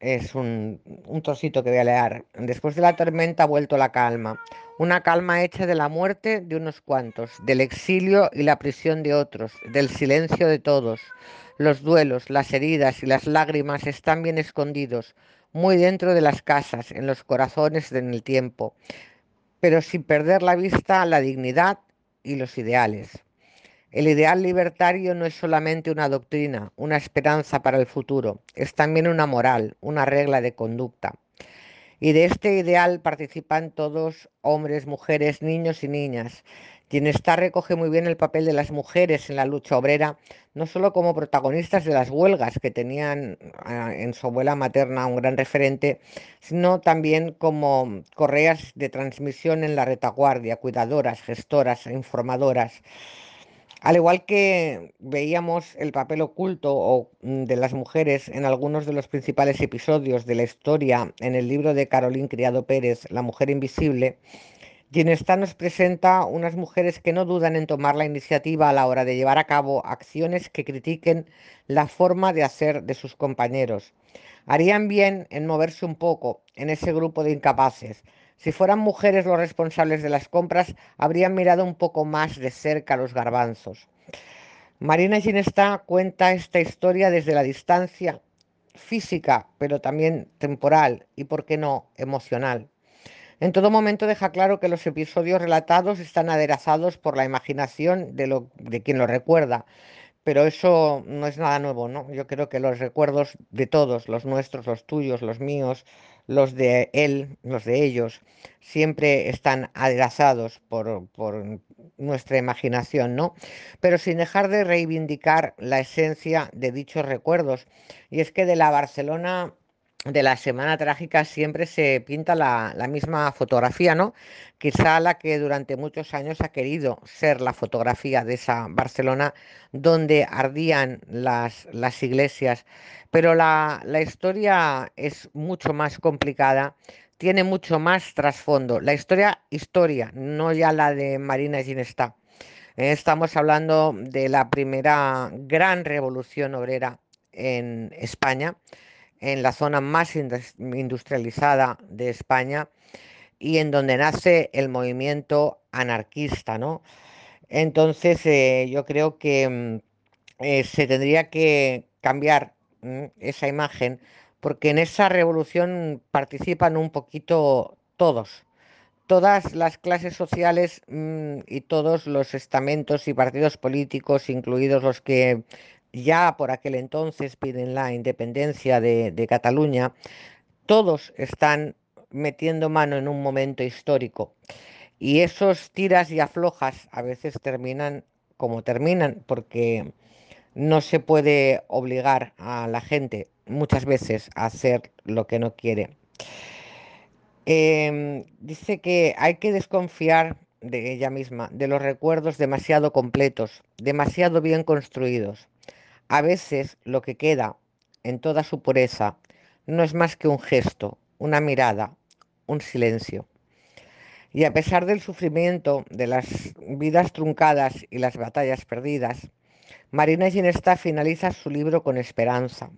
es un, un trocito que voy a leer. Después de la tormenta ha vuelto la calma. Una calma hecha de la muerte de unos cuantos, del exilio y la prisión de otros, del silencio de todos. Los duelos, las heridas y las lágrimas están bien escondidos, muy dentro de las casas, en los corazones, en el tiempo, pero sin perder la vista la dignidad y los ideales. El ideal libertario no es solamente una doctrina, una esperanza para el futuro, es también una moral, una regla de conducta. Y de este ideal participan todos, hombres, mujeres, niños y niñas. está recoge muy bien el papel de las mujeres en la lucha obrera, no solo como protagonistas de las huelgas, que tenían ah, en su abuela materna un gran referente, sino también como correas de transmisión en la retaguardia, cuidadoras, gestoras, informadoras. Al igual que veíamos el papel oculto mm, de las mujeres en algunos de los principales episodios de la historia en el libro de Carolín Criado Pérez, La mujer invisible, Ginestá nos presenta unas mujeres que no dudan en tomar la iniciativa a la hora de llevar a cabo acciones que critiquen la forma de hacer de sus compañeros. Harían bien en moverse un poco en ese grupo de incapaces, si fueran mujeres los responsables de las compras, habrían mirado un poco más de cerca los garbanzos. Marina Ginestá cuenta esta historia desde la distancia física, pero también temporal y, por qué no, emocional. En todo momento deja claro que los episodios relatados están aderezados por la imaginación de, lo, de quien lo recuerda, pero eso no es nada nuevo, ¿no? Yo creo que los recuerdos de todos, los nuestros, los tuyos, los míos, los de él, los de ellos, siempre están aderezados por, por, nuestra imaginación, ¿no? Pero sin dejar de reivindicar la esencia de dichos recuerdos. Y es que de la Barcelona de la Semana Trágica siempre se pinta la, misma fotografía, ¿no? Quizá la que durante muchos años ha querido ser la fotografía de esa Barcelona donde ardían las, las iglesias. Pero la, historia es mucho más complicada, tiene mucho más trasfondo. La historia, historia, no ya la de Marina Ginestá. Eh, estamos hablando de la primera gran revolución obrera en España en la zona más industrializada de España y en donde nace el movimiento anarquista, ¿no? Entonces eh, yo creo que mm, eh, se tendría que cambiar mm, esa imagen porque en esa revolución participan un poquito todos, todas las clases sociales mm, y todos los estamentos y partidos políticos, incluidos los que ya por aquel entonces piden la independencia de, Cataluña, todos están metiendo mano en un momento histórico. Y esos tiras y aflojas a veces terminan como terminan, porque no se puede obligar a la gente muchas veces a hacer lo que no quiere. Em, dice que hay que desconfiar de ella misma, de los recuerdos demasiado completos, demasiado bien construidos. A veces lo que queda en toda su pureza no es más que un gesto, una mirada, un silencio. Y a pesar del sufrimiento, de las vidas truncadas y las batallas perdidas, Marina Ginesta finaliza su libro con esperanza.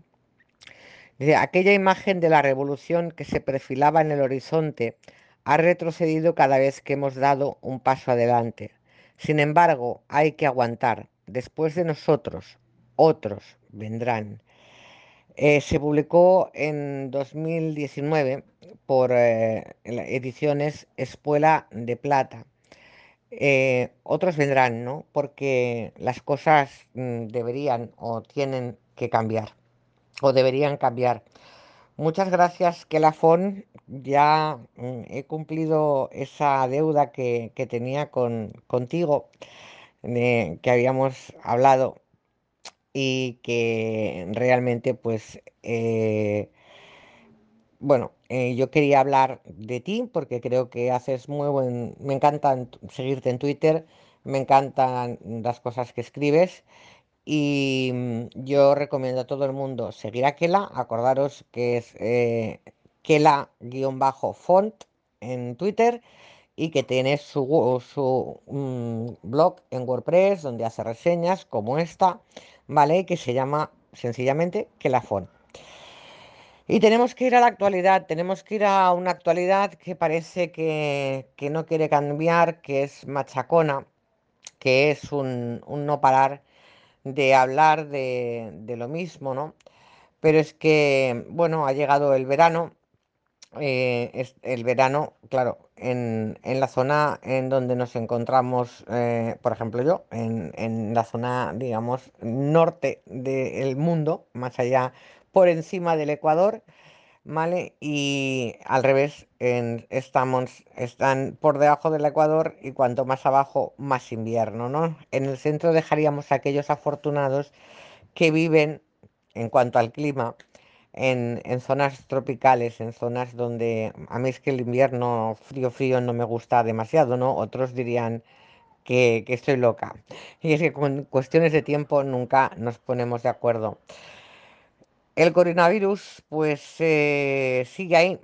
aquella imagen de la revolución que se perfilaba en el horizonte ha retrocedido cada vez que hemos dado un paso adelante. Sin embargo, hay que aguantar. Después de nosotros, otros vendrán. Eh, se publicó en 2019 por eh, ediciones Espuela de Plata. Eh, otros vendrán, ¿no? Porque las cosas mm, deberían o tienen que cambiar o deberían cambiar. Muchas gracias, Kelafon. Ya mm, he cumplido esa deuda que, tenía con, contigo, que habíamos hablado y que realmente, pues, eh, bueno, eh, yo quería hablar de ti porque creo que haces muy buen... Me encanta seguirte en Twitter, me encantan las cosas que escribes y mm, yo recomiendo a todo el mundo seguir a Kela. Acordaros que es eh, Kela-font en Twitter y que tiene su, su mm, blog en WordPress donde hace reseñas como esta, ¿vale? Que se llama sencillamente Font. Y tenemos que ir a la actualidad, tenemos que ir a una actualidad que parece que, no quiere cambiar, que es machacona, que es un, un no parar de hablar de, lo mismo, ¿no? Pero es que, bueno, ha llegado el verano, eh, es el verano, claro, en, la zona en donde nos encontramos, eh, por ejemplo yo, en, en, la zona, digamos, norte del mundo, más allá, por encima del Ecuador, ¿vale? Y al revés, estamos, están por debajo del Ecuador y cuanto más abajo, más invierno, ¿no? En el centro dejaríamos a aquellos afortunados que viven, en cuanto al clima, en, zonas tropicales, en zonas donde a mí es que el invierno frío, frío no me gusta demasiado, ¿no? Otros dirían que, que estoy loca. Y es que con cuestiones de tiempo nunca nos ponemos de acuerdo. El coronavirus pues eh, sigue ahí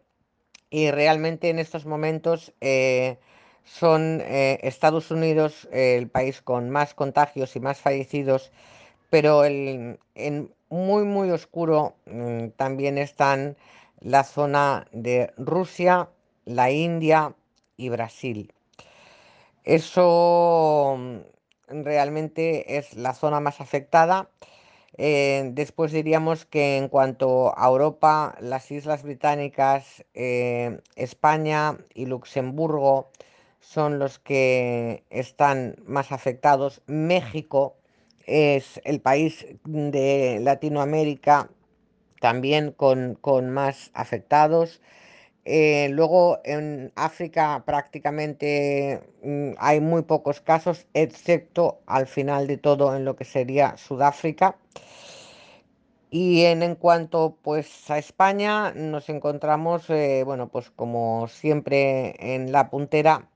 y realmente en estos momentos eh, son eh, Estados Unidos el país con más contagios y más fallecidos, pero en muy muy oscuro mm, también están la zona de Rusia, la India y Brasil. Eso mm, realmente es la zona más afectada eh, después diríamos que en cuanto a Europa, las Islas Británicas, eh, España y Luxemburgo son los que están más afectados. México es el país de Latinoamérica también con, más afectados. Eh, luego en África prácticamente mm, hay muy pocos casos, excepto al final de todo en lo que sería Sudáfrica. Y en, cuanto pues a España nos encontramos, eh, bueno, pues como siempre en la puntera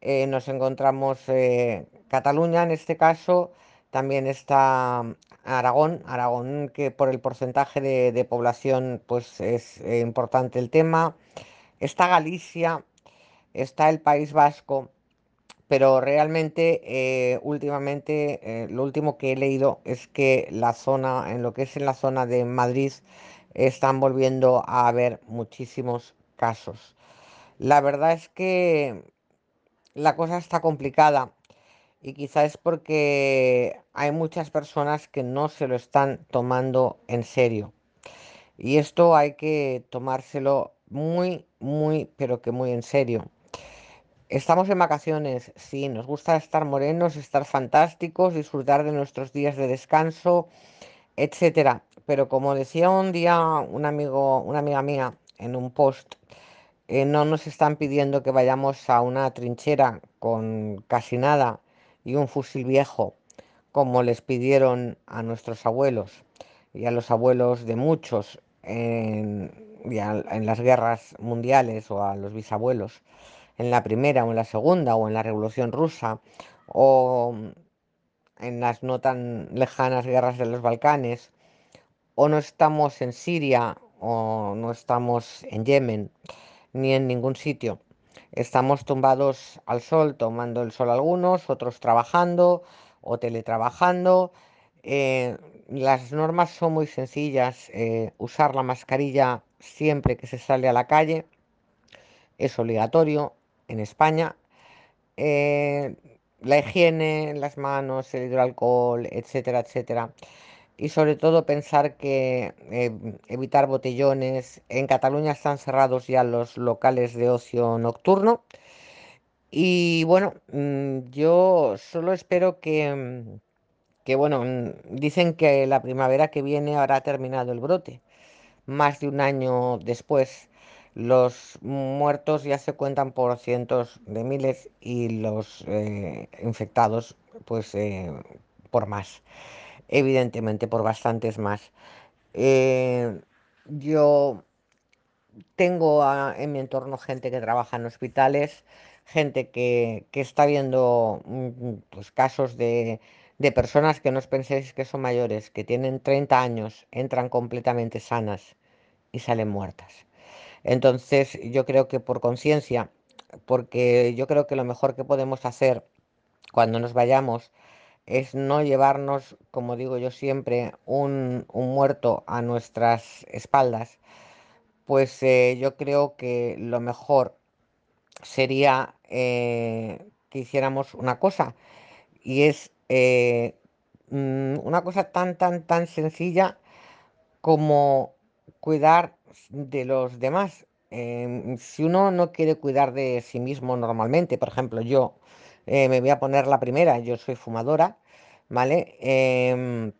eh, nos encontramos Cataluña en este caso, también está Aragón, Aragón que por el porcentaje de, población pues es importante el tema, está Galicia, está el País Vasco pero realmente eh, últimamente eh, lo último que he leído es que la zona, en lo que es en la zona de Madrid, están volviendo a haber muchísimos casos. La verdad es que la cosa está complicada y quizás es porque hay muchas personas que no se lo están tomando en serio. Y esto hay que tomárselo muy, muy, pero que muy en serio. Estamos en vacaciones, sí, nos gusta estar morenos, estar fantásticos, disfrutar de nuestros días de descanso, etcétera. Pero como decía un día un amigo, una amiga mía en un post, eh, no nos están pidiendo que vayamos a una trinchera con casi nada y un fusil viejo, como les pidieron a nuestros abuelos y a los abuelos de muchos en las guerras mundiales o a los bisabuelos en la primera o en la segunda o en la Revolución Rusa o en las no tan lejanas guerras de los Balcanes o no estamos en Siria o no estamos en Yemen ni en ningún sitio. Estamos tumbados al sol, tomando el sol algunos, otros trabajando o teletrabajando. Eh, las normas son muy sencillas. eh, usar la mascarilla siempre que se sale a la calle es obligatorio en España. Eh, la higiene, las manos, el hidroalcohol, etcétera, etcétera. Y sobre todo pensar que eh, evitar botellones. En Cataluña están cerrados ya los locales de ocio nocturno. Y bueno, mm, yo solo espero que, mm, que, bueno, dicen que la primavera que viene habrá terminado el brote. Más de un año después, los muertos ya se cuentan por cientos de miles y los eh, infectados, pues eh, por más, evidentemente por bastantes más. Eh, yo tengo en mi entorno gente que trabaja en hospitales, gente que, que está viendo mm, pues, casos de, de personas que no os penséis que son mayores, que tienen 30 años, entran completamente sanas y salen muertas. Entonces, yo creo que por conciencia, porque yo creo que lo mejor que podemos hacer cuando nos vayamos es no llevarnos, como digo yo siempre, un, un muerto a nuestras espaldas, pues eh, yo creo que lo mejor sería eh, que hiciéramos una cosa y es eh, mm, una cosa tan, tan, tan sencilla como cuidar de los demás. Em, si uno no quiere cuidar de sí mismo normalmente, por ejemplo, yo eh, me voy a poner la primera, yo soy fumadora, ¿vale? Em,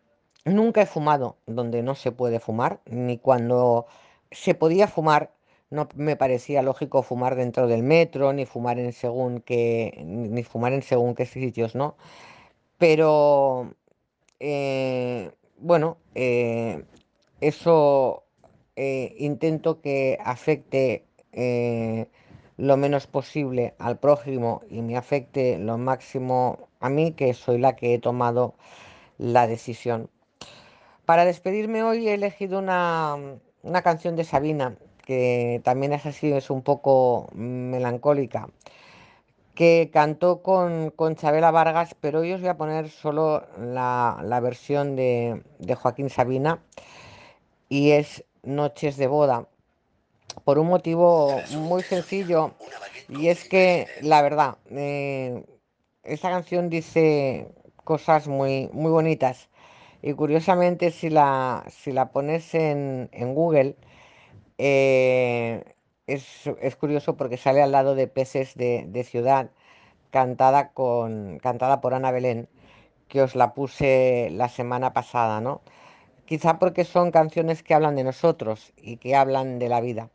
nunca he fumado donde no se puede fumar, ni cuando se podía fumar, no me parecía lógico fumar dentro del metro, ni fumar en según qué, ni fumar en según qué sitios, ¿no? Pero eh, bueno, eh, eso intento que afecte lo menos posible al prójimo y me afecte lo máximo a mí, que soy la que he tomado la decisión. Para despedirme hoy he elegido una, una canción de Sabina, que también es así, es un poco melancólica que cantó con, con Chabela Vargas, pero hoy os voy a poner solo la, la versión de, de Joaquín Sabina y es Noches de Boda, por un motivo muy sencillo y es que la verdad, eh, esta canción dice cosas muy, muy bonitas y curiosamente si la, si la pones en, en Google eh, es, es curioso porque sale al lado de Peces de, de Ciudad cantada con, cantada por Ana Belén, que os la puse la semana pasada, ¿no? Quizá porque son canciones que hablan de nosotros y que hablan de la vida.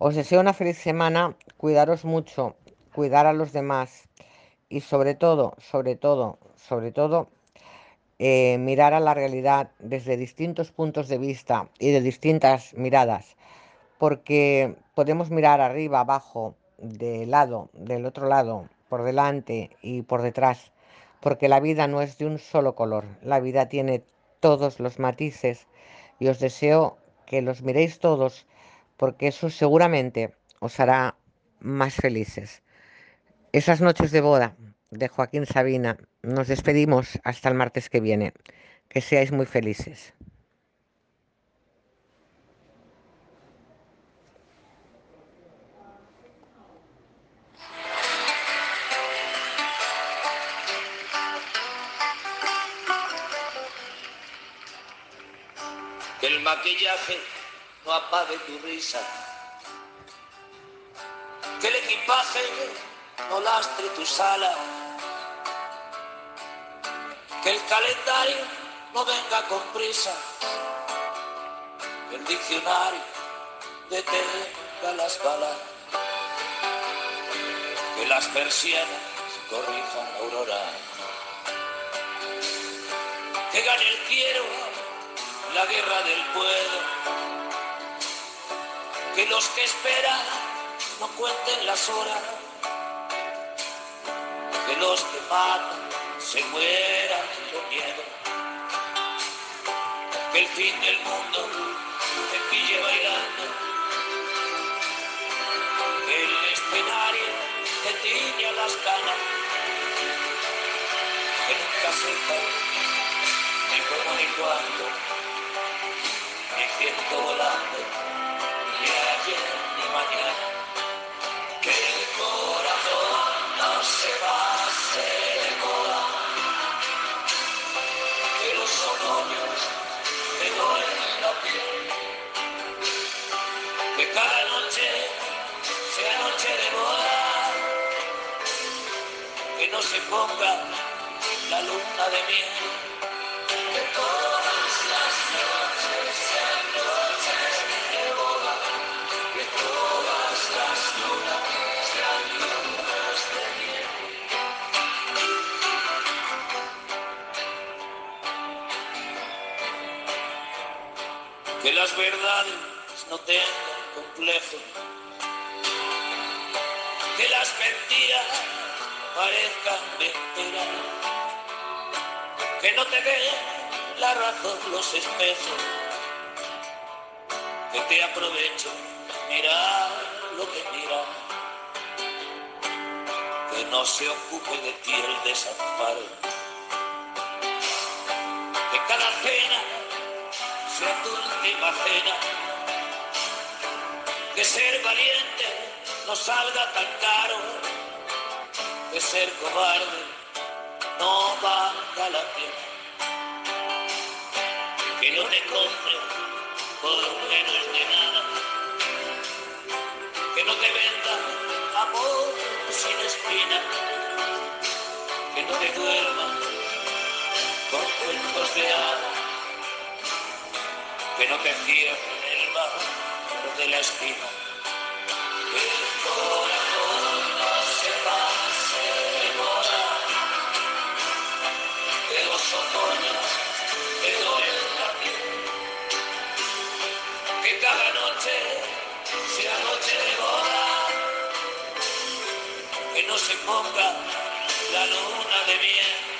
Os deseo una feliz semana, cuidaros mucho, cuidar a los demás y sobre todo, sobre todo, sobre todo, eh, mirar a la realidad desde distintos puntos de vista y de distintas miradas, porque podemos mirar arriba, abajo, de lado, del otro lado, por delante y por detrás, porque la vida no es de un solo color, la vida tiene todos los matices y os deseo que los miréis todos, porque eso seguramente os hará más felices. Esas noches de boda de Joaquín Sabina, nos despedimos hasta el martes que viene. Que seáis muy felices. El maquillaje no apague tu risa. Que el equipaje no lastre tu sala. Que el calendario no venga con prisa. Que el diccionario detenga las balas. Que las persianas corrijan la aurora. Que gane el quiero la guerra del puedo. Que los que esperan no cuenten las horas. Que los que matan se mueran con miedo. Que el fin del mundo te pille bailando. Que el escenario te tiña las canas. Que nunca sepa ni cómo ni cuándo, ni viento volando, se pase de moda, que los otoños me duelen la piel, que cada noche sea noche de boda, que no se ponga la luna de miel. Las verdades no tengan complejo, que las mentiras parezcan mentiras, que no te den la razón los espejos, que te aprovecho mirar lo que mira, que no se ocupe de ti el desamparo, que cada cena sea tu última cena, que ser valiente no salga tan caro, que ser cobarde no valga la pena, que no te compre por menos de nada, que no te venda amor sin espina, que no te duerma con cuentos de hadas que no te cierren el bar de la esquina. Que el corazón no se pase de moda, que los otoños te duelen la piel, que cada noche sea noche de boda, que no se ponga la luna de miel, que